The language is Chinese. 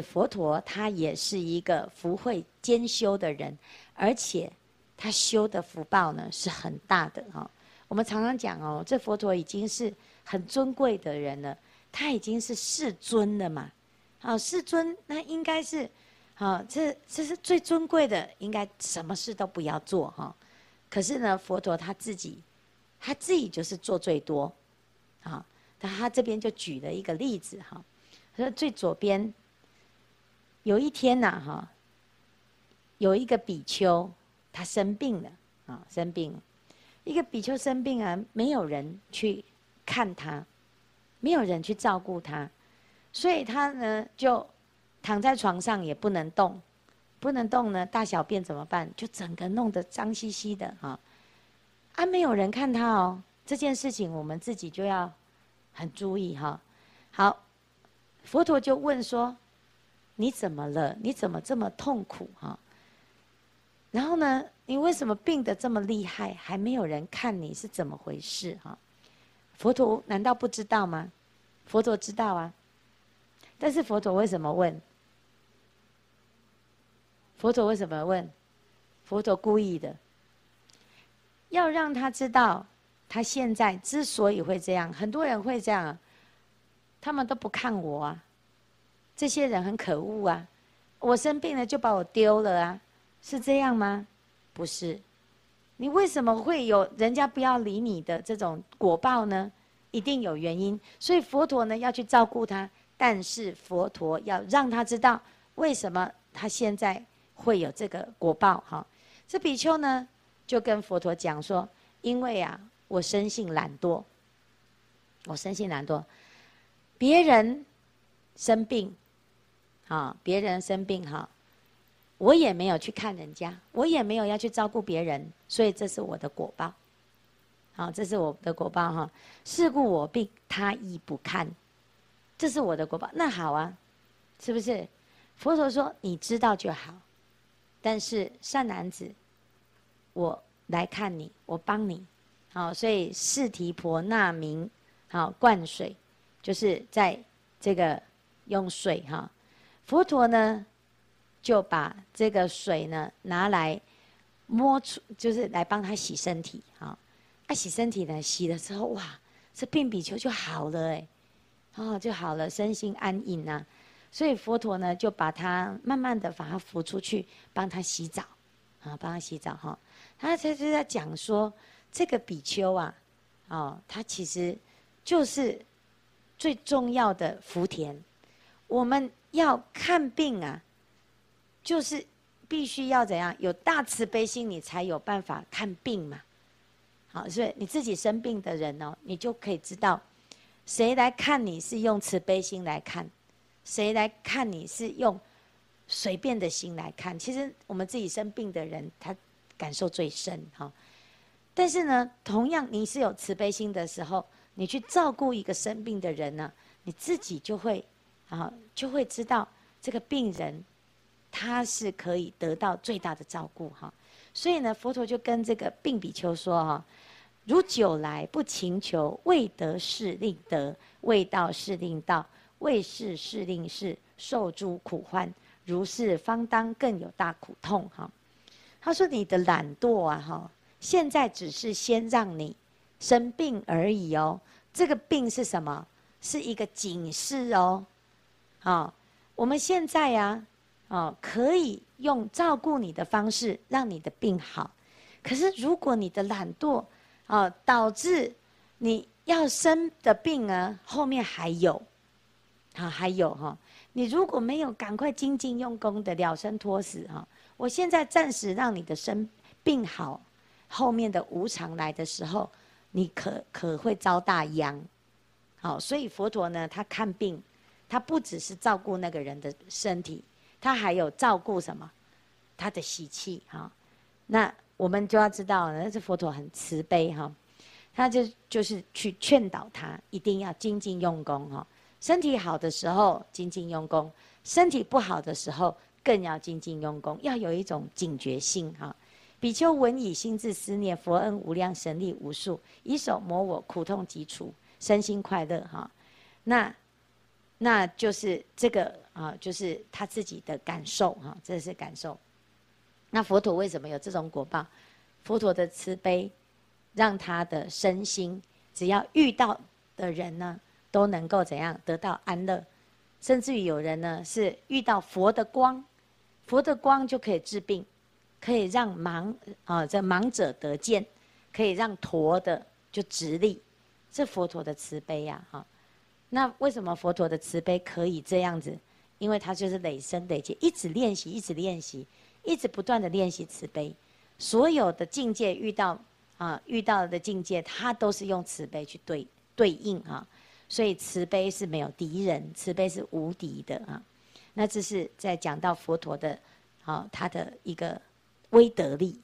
佛陀他也是一个福慧兼修的人，而且他修的福报呢是很大的哈。我们常常讲哦，这佛陀已经是很尊贵的人了，他已经是世尊了嘛。好，世尊那应该是，好，这这是最尊贵的，应该什么事都不要做哈。可是呢，佛陀他自己，他自己就是做最多，啊，那他这边就举了一个例子哈，他说最左边。有一天呐，哈，有一个比丘，他生病了，啊，生病了，一个比丘生病啊，没有人去看他，没有人去照顾他，所以他呢就躺在床上也不能动，不能动呢，大小便怎么办？就整个弄得脏兮兮的啊，啊，没有人看他哦，这件事情我们自己就要很注意哈。好，佛陀就问说。你怎么了？你怎么这么痛苦哈？然后呢，你为什么病得这么厉害，还没有人看你是怎么回事哈？佛陀难道不知道吗？佛陀知道啊。但是佛陀为什么问？佛陀为什么问？佛陀故意的，要让他知道，他现在之所以会这样，很多人会这样，他们都不看我啊。这些人很可恶啊！我生病了就把我丢了啊，是这样吗？不是，你为什么会有人家不要理你的这种果报呢？一定有原因。所以佛陀呢要去照顾他，但是佛陀要让他知道为什么他现在会有这个果报。哈，这比丘呢就跟佛陀讲说：因为啊，我生性懒惰，我生性懒惰，别人生病。啊，别人生病哈，我也没有去看人家，我也没有要去照顾别人，所以这是我的果报。好，这是我的果报哈。是故我病，他亦不看，这是我的果报。那好啊，是不是？佛陀说你知道就好，但是善男子，我来看你，我帮你。好，所以释提婆那名，好灌水，就是在这个用水哈。佛陀呢，就把这个水呢拿来摸出，就是来帮他洗身体，啊，啊洗身体呢，洗了之后，哇，这病比丘就好了哎，哦就好了，身心安隐呐。所以佛陀呢就把他慢慢的把他扶出去，帮他洗澡，啊帮他洗澡哈。他他就在讲说，这个比丘啊，哦他其实就是最重要的福田，我们。要看病啊，就是必须要怎样？有大慈悲心，你才有办法看病嘛。好，所以你自己生病的人哦，你就可以知道，谁来看你是用慈悲心来看，谁来看你是用随便的心来看。其实我们自己生病的人，他感受最深哈。但是呢，同样你是有慈悲心的时候，你去照顾一个生病的人呢，你自己就会。啊，就会知道这个病人，他是可以得到最大的照顾哈。所以呢，佛陀就跟这个病比丘说哈：如久来不勤求，未得是令得，未到是令到，未是是令是，受诸苦患，如是方当更有大苦痛哈。他说你的懒惰啊哈，现在只是先让你生病而已哦。这个病是什么？是一个警示哦。啊、我们现在呀、啊，哦，可以用照顾你的方式让你的病好。可是如果你的懒惰，哦，导致你要生的病啊，后面还有，啊，还有哈、哦，你如果没有赶快精进用功的了生脱死哈，我现在暂时让你的生病好，后面的无常来的时候，你可可会遭大殃。好、哦，所以佛陀呢，他看病。他不只是照顾那个人的身体，他还有照顾什么？他的喜气哈。那我们就要知道，那这佛陀很慈悲哈，他就就是去劝导他，一定要精进用功哈。身体好的时候精进用功，身体不好的时候更要精进用功，要有一种警觉性哈。比丘闻已，心自思念佛恩无量，神力无数，以手摩我，苦痛即除，身心快乐哈。那。那就是这个啊，就是他自己的感受哈，这是感受。那佛陀为什么有这种果报？佛陀的慈悲，让他的身心，只要遇到的人呢，都能够怎样得到安乐，甚至于有人呢是遇到佛的光，佛的光就可以治病，可以让盲啊这盲者得见，可以让驼的就直立，这佛陀的慈悲呀哈。那为什么佛陀的慈悲可以这样子？因为他就是累生累劫，一直练习，一直练习。一直不断的练习慈悲，所有的境界遇到啊遇到的境界，他都是用慈悲去对对应啊，所以慈悲是没有敌人，慈悲是无敌的啊。那这是在讲到佛陀的啊他的一个威德力